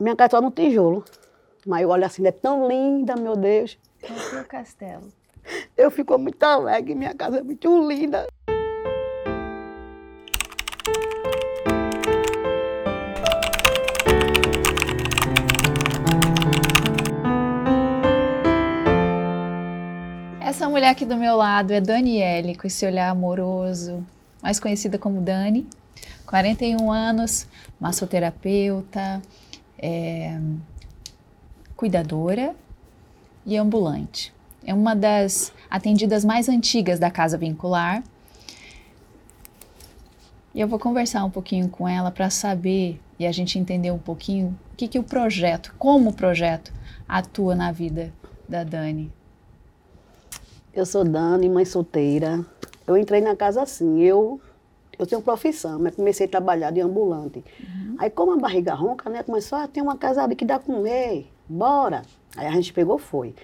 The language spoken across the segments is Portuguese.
Minha casa só no tijolo. Mas eu olho assim, é tão linda, meu Deus. É o castelo? Eu fico muito alegre, minha casa é muito linda. Essa mulher aqui do meu lado é Daniele, com esse olhar amoroso, mais conhecida como Dani, 41 anos, massoterapeuta, é, cuidadora e ambulante. É uma das atendidas mais antigas da Casa Vincular. E eu vou conversar um pouquinho com ela para saber e a gente entender um pouquinho o que, que o projeto, como o projeto atua na vida da Dani. Eu sou Dani, mãe solteira. Eu entrei na casa assim, eu eu tenho profissão, mas comecei a trabalhar de ambulante. Uhum. Aí, como a barriga ronca, né, começou a ah, ter uma casa ali que dá comer, bora. Aí a gente pegou, foi.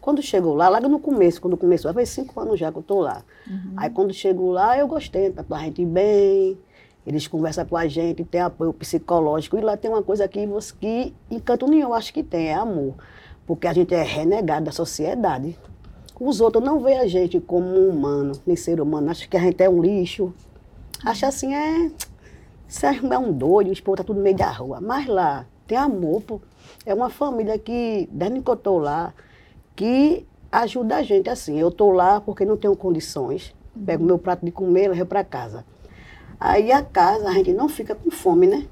Quando chegou lá, logo no começo, quando começou, faz cinco anos já que eu estou lá. Uhum. Aí quando chegou lá, eu gostei, tá a gente bem, eles conversam com a gente, tem apoio psicológico. E lá tem uma coisa que, você, que em canto nenhum eu acho que tem, é amor. Porque a gente é renegado da sociedade. Os outros não veem a gente como um humano, nem ser humano. Acham que a gente é um lixo, Acha assim, é. Isso é um doido, o esposo tá tudo no meio da rua. Mas lá tem amor, pô. É uma família que, desde que eu estou lá, que ajuda a gente assim. Eu estou lá porque não tenho condições. Pego meu prato de comer levo para casa. Aí a casa, a gente não fica com fome, né?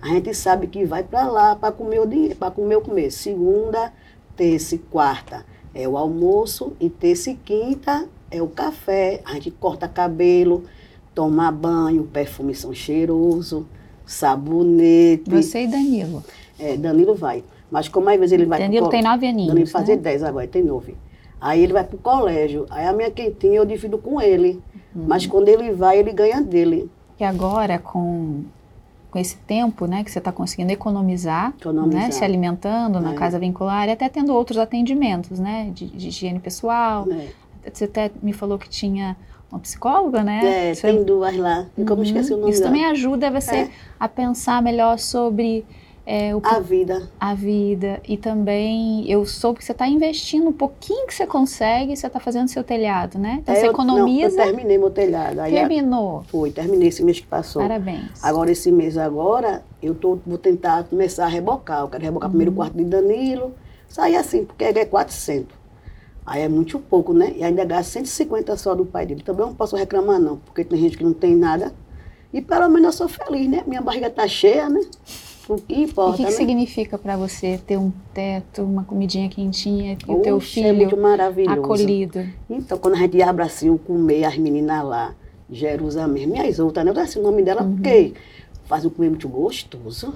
A gente sabe que vai para lá para comer o dinheiro, para comer o comer. Segunda, terça e quarta é o almoço e terça e quinta é o café. A gente corta cabelo, tomar banho, perfume são cheiroso, sabonete. Você e Danilo. É, Danilo vai. Mas como às vezes ele vai Danilo tem nove aninhos, Danilo fazer né? dez agora, tem nove. Aí ele vai para o colégio. Aí a minha quentinha eu divido com ele. Uhum. Mas quando ele vai, ele ganha dele. E agora, com, com esse tempo né, que você está conseguindo economizar, economizar. Né, se alimentando na é. casa vincular e até tendo outros atendimentos né, de, de higiene pessoal. É. Você até me falou que tinha uma psicóloga, né? É, Você... tem duas lá. Como uhum. esqueci o nome Isso dela. também ajuda você é. a pensar melhor sobre é, o a vida. A vida. E também eu soube que você está investindo um pouquinho que você consegue, você está fazendo seu telhado, né? Então é, você economiza. Não, eu terminei meu telhado. Aí Terminou? A, foi, terminei esse mês que passou. Parabéns. Agora, esse mês agora, eu tô, vou tentar começar a rebocar. Eu quero rebocar uhum. primeiro o quarto de Danilo. Sair assim, porque é 400. Aí é muito pouco, né? E ainda gasta 150 só do pai dele. Também não posso reclamar, não, porque tem gente que não tem nada. E pelo menos eu sou feliz, né? Minha barriga tá cheia, né? O que importa. O que, que né? significa para você ter um teto, uma comidinha quentinha e o teu filho é muito maravilhoso. acolhido? Então, quando a gente abre assim o comer, as meninas lá, Jerusalém, minhas outras, né? Eu dou o nome dela uhum. porque faz um comer muito gostoso.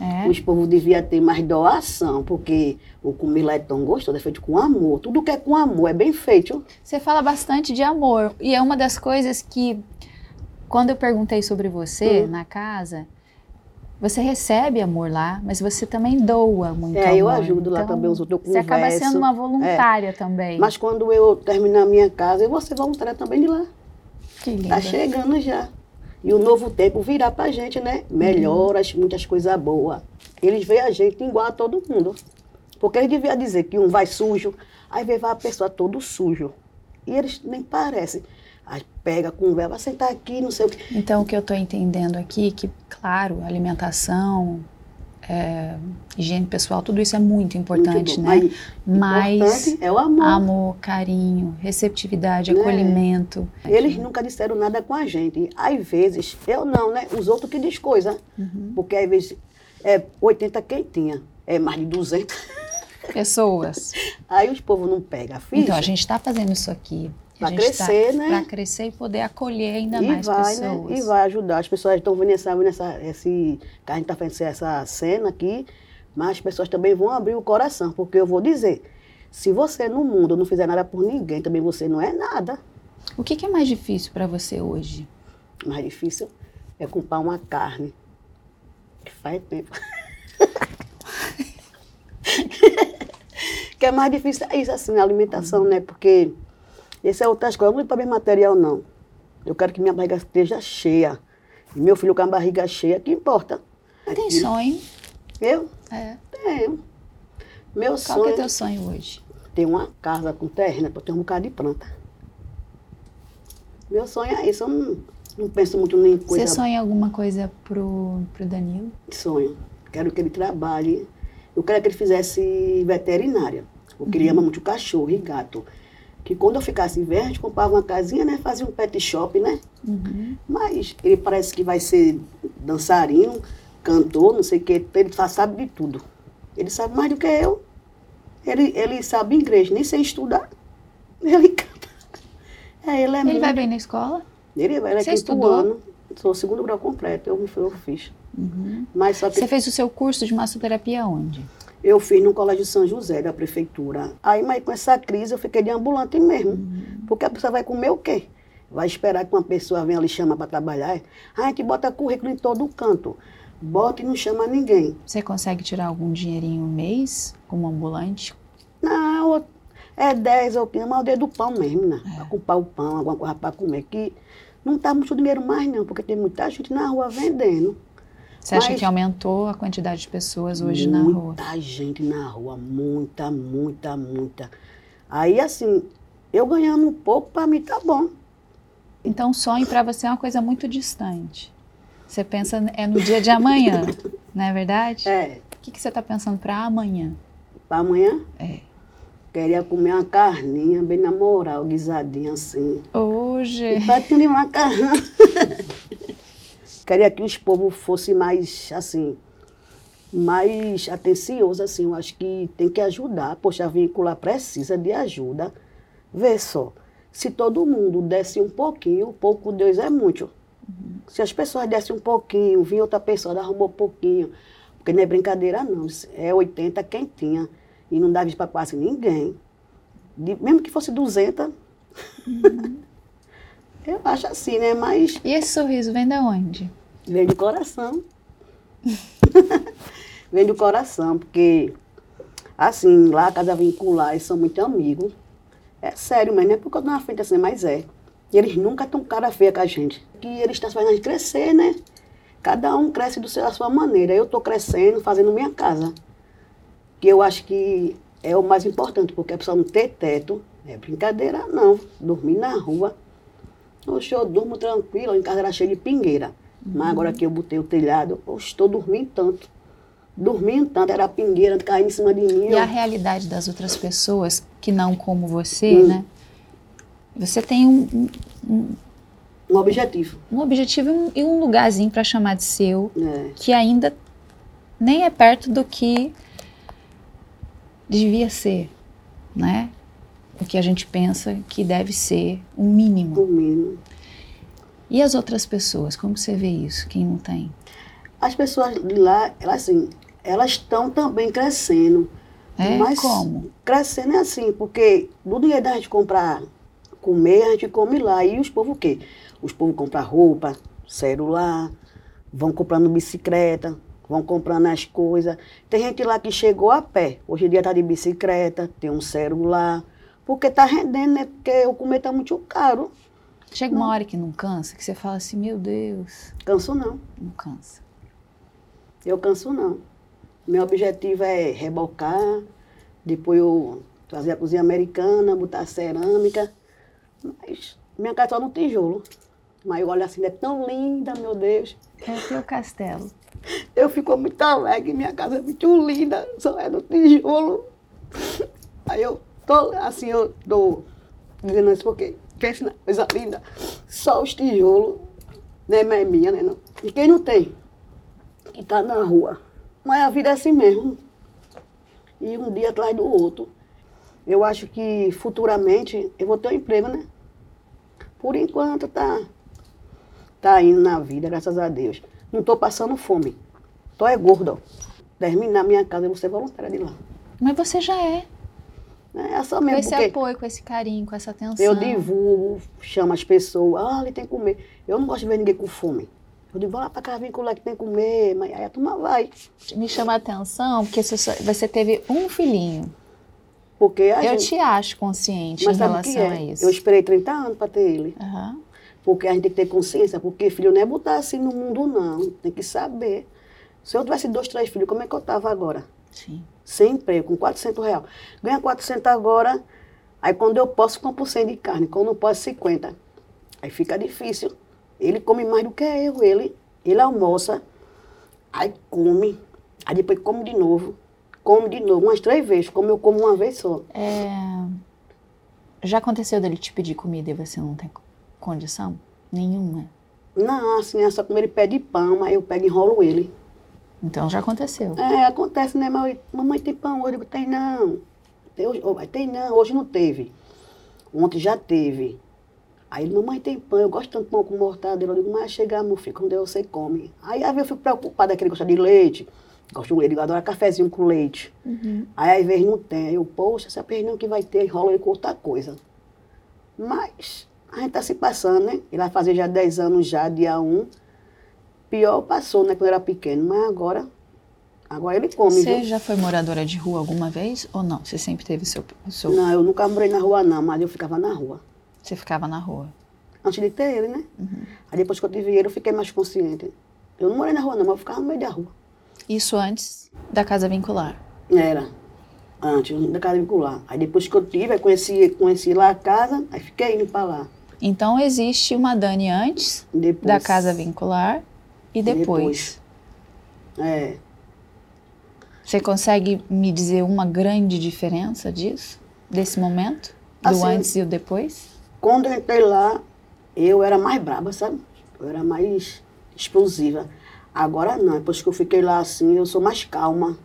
É. Os povos deviam ter mais doação, porque o comer lá é tão gostoso, é feito com amor. Tudo que é com amor é bem feito. Você fala bastante de amor. E é uma das coisas que, quando eu perguntei sobre você hum. na casa, você recebe amor lá, mas você também doa muito é, amor. É, eu ajudo lá então, também os outros, eu Você acaba sendo uma voluntária é. também. Mas quando eu terminar a minha casa, eu vou ser voluntária também de lá. Que lindo. Tá chegando já. E o novo tempo virá para a gente, né? Melhoras, muitas coisas boas. Eles veem a gente igual a todo mundo. Porque eles deviam dizer que um vai sujo, aí vê a pessoa todo sujo. E eles nem parecem. Aí pega, conversa, vai sentar aqui, não sei o quê. Então, o que eu estou entendendo aqui, é que, claro, alimentação, é, higiene pessoal, tudo isso é muito importante, muito né? Mas importante é o amor. Amor, carinho, receptividade, né? acolhimento. Eles nunca disseram nada com a gente. Às vezes, eu não, né? Os outros que diz coisa. Uhum. Porque às vezes é 80 quem tinha, é mais de 200 pessoas. Aí os povos não pegam a ficha. Então, a gente está fazendo isso aqui para crescer, tá, né? Para crescer e poder acolher ainda e mais vai, pessoas. Né? E vai ajudar. As pessoas estão vendo essa, essa, esse, que a gente está fazendo essa cena aqui, mas as pessoas também vão abrir o coração, porque eu vou dizer, se você no mundo não fizer nada por ninguém, também você não é nada. O que, que é mais difícil para você hoje? Mais difícil é comprar uma carne. Que faz tempo. que é mais difícil é isso, assim, a alimentação, né? Porque esse é outras coisas, não é para bem material, não. Eu quero que minha barriga esteja cheia. E meu filho com a barriga cheia, que importa? Tem sonho? Eu? É. Tenho. Meu Qual sonho. que é teu sonho hoje? Ter uma casa com terreno para ter um bocado de planta. Meu sonho é isso. Eu não, não penso muito em coisa. Você sonha alguma coisa pro, pro Danilo? Sonho. Quero que ele trabalhe. Eu quero que ele fizesse veterinária. Porque ele ama muito cachorro e gato. Que quando eu ficasse gente comprava uma casinha, né? Fazia um pet shop, né? Uhum. Mas ele parece que vai ser dançarino, cantor, não sei o que. Ele sabe de tudo. Ele sabe mais do que eu. Ele, ele sabe inglês, nem sem estudar. Ele canta. É, ele é Ele muito- vai bem na escola? Ele, vai- ele é Você quinto estudou? ano. Sou segundo grau completo, eu, me- eu fiz. Uhum. Mas só que Você fez o seu curso de massoterapia onde? Eu fiz no Colégio São José, da prefeitura. Aí, mas com essa crise, eu fiquei de ambulante mesmo. Porque a pessoa vai comer o quê? Vai esperar que uma pessoa venha lhe chamar para trabalhar? Ah, a gente bota currículo em todo canto. Bota e não chama ninguém. Você consegue tirar algum dinheirinho um mês como ambulante? Não, é 10 ou 15, mas o dedo do pão mesmo, né? É. Para comprar o pão, alguma coisa para comer. Que não tá muito dinheiro mais, não, porque tem muita gente na rua vendendo. Você acha Mas- que aumentou a quantidade de pessoas hoje na rua? Muita gente na rua, muita, muita, muita. Aí, assim, eu ganhando um pouco, para mim tá bom. Então, sonho para você é uma coisa muito distante. Você pensa é no dia de amanhã, não é verdade? É, O que, que você está pensando para amanhã? para amanhã, É. queria comer uma carninha, bem na moral, guisadinha assim. Hoje. E ter uma macarrão. Queria que os povos fossem mais, assim, mais atenciosos, assim. Eu acho que tem que ajudar. Poxa, a vínculo precisa de ajuda. Vê só, se todo mundo desse um pouquinho, pouco Deus é muito. Se as pessoas dessem um pouquinho, vinha outra pessoa, arrumou um pouquinho. Porque não é brincadeira, não. É 80 quem tinha. E não dava isso para quase ninguém. De- mesmo que fosse 200. Eu acho assim, né? Mas E esse sorriso vem da onde? Vem do coração. vem do coração, porque, assim, lá a Casa Vincular, eles são muito amigos. É sério, mas não é porque eu tô na frente assim, mas é. E eles nunca estão cara feia com a gente. Que eles estão fazendo a gente crescer, né? Cada um cresce do seu, da sua maneira. Eu estou crescendo, fazendo minha casa. Que eu acho que é o mais importante, porque a pessoa não ter teto, é brincadeira não. Dormir na rua. Oxe, eu durmo tranquilo, em casa era cheio de pingueira. Mas agora que eu botei o telhado, eu estou dormindo tanto. Dormindo tanto, era pingueira caindo em cima de mim. E a realidade das outras pessoas que não como você, Hum. né? Você tem um, um, Um objetivo. um objetivo e um- e um lugarzinho para chamar de seu, É. que ainda nem é perto do que devia ser, né? O que a gente pensa que deve ser o mínimo. Dormindo. E as outras pessoas, como você vê isso? Quem não tem? As pessoas de lá, elas assim, elas estão também crescendo. É? Mas Como? Crescendo é assim, porque do dinheiro da gente comprar comer, a gente come lá. E os povos o quê? Os povos compram roupa, celular, vão comprando bicicleta, vão comprando as coisas. Tem gente lá que chegou a pé. Hoje em dia tá de bicicleta, tem um celular. Porque tá rendendo, né? Porque o comer tá muito caro. Chega uma hora que não cansa, que você fala assim, meu Deus, Canso não. não cansa. Eu canso não. Meu objetivo é rebocar, depois eu fazer a cozinha americana, botar cerâmica. Mas minha casa só no tijolo. Mas eu olho assim, é tão linda, meu Deus. É o teu castelo. Eu fico muito alegre, minha casa é muito linda, só é no tijolo. Aí eu tô, assim, eu tô dizendo isso porque na coisa linda, só os tijolos, né, mas é minha, né, não. E quem não tem? E tá na rua. Mas a vida é assim mesmo. E um dia atrás do outro. Eu acho que futuramente eu vou ter um emprego, né? Por enquanto tá, tá indo na vida, graças a Deus. Não tô passando fome. Tô é gorda. ó. Terminar minha casa, eu vou ser voluntária de lá. Mas você já é. É só Com mesmo, esse porque apoio, com esse carinho, com essa atenção. eu divulgo, chamo as pessoas, ah, ele tem que comer. Eu não gosto de ver ninguém com fome. Eu digo, vou lá pra casa vincular que tem que comer, mas aí a turma vai. Me chama a atenção porque você só- teve um filhinho. Porque Eu gente... te acho consciente Mas em relação é? a isso. Eu esperei 30 anos para ter ele. Aham. Porque a gente tem que ter consciência, porque filho não é botar assim no mundo, não. Tem que saber. Se eu tivesse dois, três filhos, como é que eu estava agora? Sim. Sem emprego, com 400 reais. Ganha 400 agora, aí quando eu posso, compro 100 de carne. Quando não posso, 50. Aí fica difícil. Ele come mais do que eu, ele. Ele almoça, aí come, aí depois come de novo. Come de novo, umas três vezes, como eu como uma vez só. É... Já aconteceu dele te pedir comida e você não tem condição? Nenhuma? Não, assim, é só como ele pede pão, aí eu pego e enrolo ele. Então já aconteceu. É, acontece, né? Mas, mamãe tem pão? Eu digo, tem não. Tem, hoje, tem não, hoje não teve. Ontem já teve. Aí ele, mamãe tem pão, eu gosto tanto de pão com mortadela. Eu digo, mas chegar, meu filho, quando você come. Aí às vezes eu fico preocupada que ele gosta de leite. Gosto de leite, eu adoro cafezinho com leite. Uhum. Aí às vezes não tem. Aí eu, poxa, essa perninha que vai ter, enrola ele com outra coisa. Mas a gente está se passando, né? Ele vai fazer já 10 anos já, dia 1. Pior passou, né, quando era pequeno, mas agora, agora ele come. Você viu? já foi moradora de rua alguma vez ou não? Você sempre teve o seu, o seu... Não, eu nunca morei na rua não, mas eu ficava na rua. Você ficava na rua? Antes de ter ele, né? Uhum. Aí depois que eu tive ele, eu fiquei mais consciente. Eu não morei na rua não, mas eu ficava no meio da rua. Isso antes da casa vincular? Era. Antes da casa vincular. Aí depois que eu tive, aí conheci, conheci lá a casa, aí fiquei indo para lá. Então existe uma Dani antes depois. da casa vincular e depois. depois. É. Você consegue me dizer uma grande diferença disso? Desse momento? Do assim, antes e o depois? Quando eu entrei lá, eu era mais braba, sabe? Eu era mais explosiva. Agora não, depois que eu fiquei lá assim, eu sou mais calma.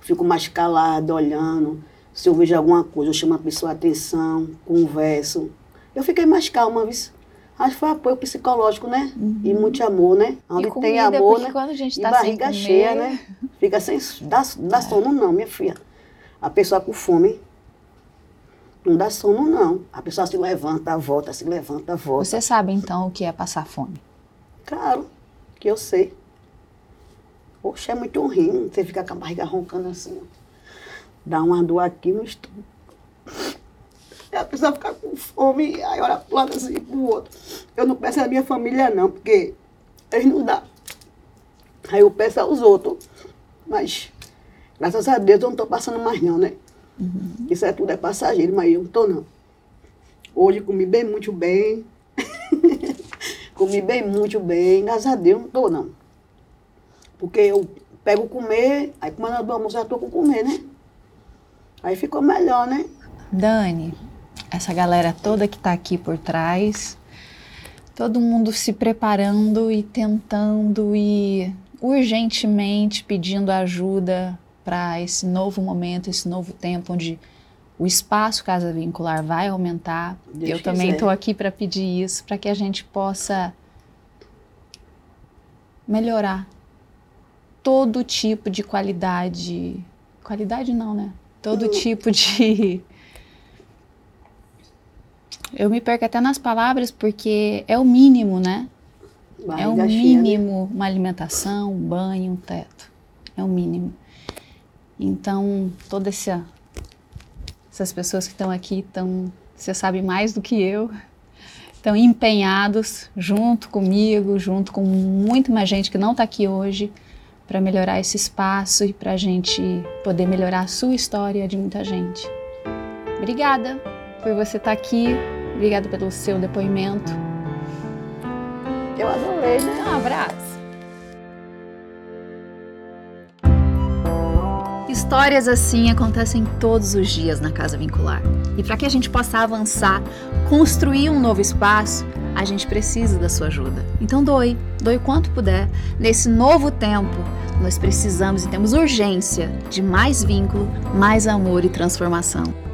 Fico mais calada, olhando. Se eu vejo alguma coisa, eu chamo a pessoa a atenção, converso. Eu fiquei mais calma, viu? Acho que foi apoio psicológico, né? Uhum. E muito amor, né? Onde comida, tem amor, né? Quando a gente tá e barriga cheia, né? Fica sem. Dá, dá é. sono, não, minha filha. A pessoa com fome não dá sono, não. A pessoa se levanta, volta, se levanta, volta. Você sabe, então, o que é passar fome? Claro, que eu sei. Poxa, é muito ruim você ficar com a barriga roncando assim. Dá uma dor aqui no estômago. Pessoa fica com fome, aí olha pro lado assim pro outro. Eu não peço a minha família não, porque eles não dão. Aí eu peço aos outros. Mas, graças a Deus, eu não estou passando mais não, né? Uhum. Isso é tudo é passageiro, mas eu não estou não. Hoje comi bem, muito bem. comi bem, muito bem. Graças a Deus, não estou não. Porque eu pego comer, aí quando eu do almoço já estou com comer, né? Aí ficou melhor, né? Dani, essa galera toda que está aqui por trás, todo mundo se preparando e tentando e urgentemente pedindo ajuda para esse novo momento, esse novo tempo onde o espaço casa vincular vai aumentar. Deus Eu também estou aqui para pedir isso, para que a gente possa melhorar todo tipo de qualidade, qualidade não, né? Todo tipo de eu me perco até nas palavras porque é o mínimo, né? é o mínimo uma alimentação, um banho, um teto. É o mínimo. Então, todas essa, essas pessoas que estão aqui estão, você sabe mais do que eu, estão empenhados junto comigo, junto com muito mais gente que não está aqui hoje, para melhorar esse espaço e para a gente poder melhorar a sua história de muita gente. Obrigada por você estar tá aqui. Obrigada pelo seu depoimento. Eu adorei, né? Um abraço. Histórias assim acontecem todos os dias na Casa Vincular. E para que a gente possa avançar, construir um novo espaço, a gente precisa da sua ajuda. Então doe, doe quanto puder. Nesse novo tempo, nós precisamos e temos urgência de mais vínculo, mais amor e transformação.